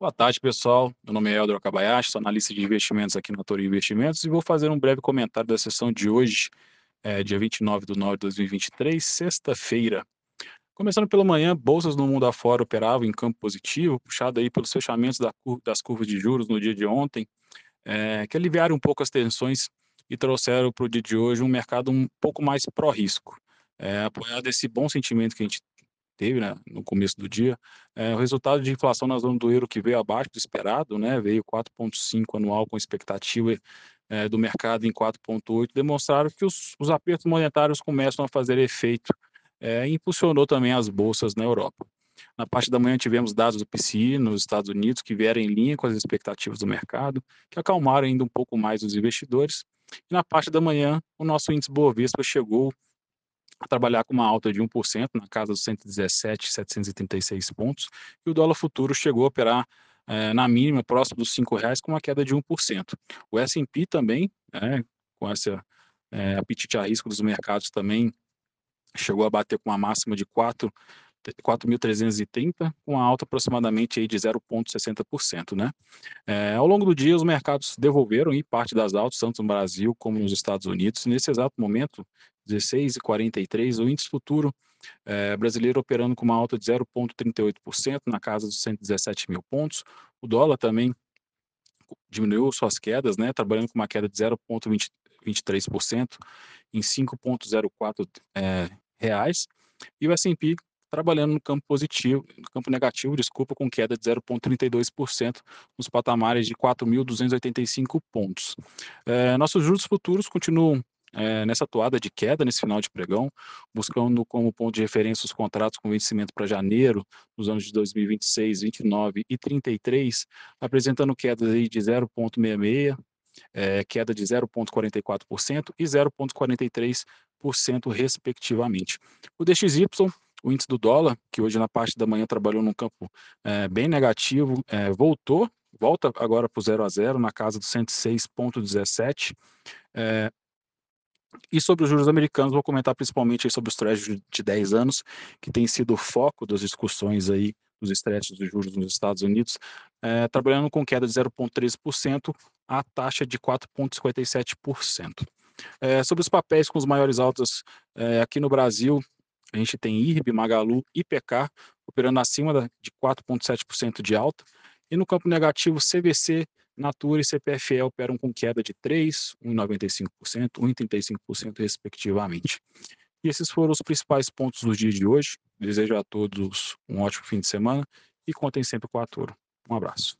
Boa tarde, pessoal. Meu nome é Eldro Akabayashi, sou analista de investimentos aqui na Touro Investimentos e vou fazer um breve comentário da sessão de hoje, é, dia 29 de nove de 2023, sexta-feira. Começando pela manhã, bolsas no mundo afora operavam em campo positivo, puxado aí pelos fechamentos da cur das curvas de juros no dia de ontem, é, que aliviaram um pouco as tensões e trouxeram para o dia de hoje um mercado um pouco mais pró-risco. É, apoiado esse bom sentimento que a gente teve né, no começo do dia, é, o resultado de inflação na zona do euro que veio abaixo do esperado, né, veio 4,5 anual com expectativa é, do mercado em 4,8, demonstraram que os, os, apertos monetários começam a fazer efeito é, e impulsionou também as bolsas na Europa. Na parte da manhã tivemos dados do PCI nos Estados Unidos que vieram em linha com as expectativas do mercado, que acalmaram ainda um pouco mais os investidores. E na parte da manhã, o nosso índice Bovespa chegou a trabalhar com uma alta de 1%, na casa dos 117,736 pontos, e o dólar futuro chegou a operar eh, na mínima, próximo dos R$ reais com uma queda de 1%. O S&P também, né, com esse eh, apetite a risco dos mercados também, chegou a bater com uma máxima de 4 4.330, com uma alta aproximadamente aí de 0,60%. Né? É, ao longo do dia, os mercados devolveram aí parte das altas, tanto no Brasil como nos Estados Unidos. Nesse exato momento, 16,43, o índice futuro é, brasileiro operando com uma alta de 0,38%, na casa dos 117 mil pontos. O dólar também diminuiu suas quedas, né, trabalhando com uma queda de 0,23% em 5,04 é, reais. E o S&P trabalhando no campo positivo, no campo negativo, desculpa, com queda de 0,32% nos patamares de 4.285 pontos. É, nossos juros futuros continuam é, nessa toada de queda nesse final de pregão, buscando como ponto de referência os contratos com vencimento para janeiro, nos anos de 2026, 29 e 33, apresentando quedas aí de 0,66, é, queda de 0,44% e 0,43%, respectivamente. O DXY o índice do dólar, que hoje na parte da manhã trabalhou num campo é, bem negativo, é, voltou, volta agora para o 0 a 0 na casa dos 106,17. É, e sobre os juros americanos, vou comentar principalmente sobre os treasuries de 10 anos, que tem sido o foco das discussões aí dos estresses dos juros nos Estados Unidos, é, trabalhando com queda de 0,13% a taxa de 4,57%. É, sobre os papéis com os maiores altas é, aqui no Brasil, a gente tem IRB, Magalu e PK operando acima de 4,7% de alta. E no campo negativo, CVC, Natura e CPFE operam com queda de 3%, 1,95%, 1,35% respectivamente. E esses foram os principais pontos do dia de hoje. Desejo a todos um ótimo fim de semana e contem sempre com a Toro. Um abraço.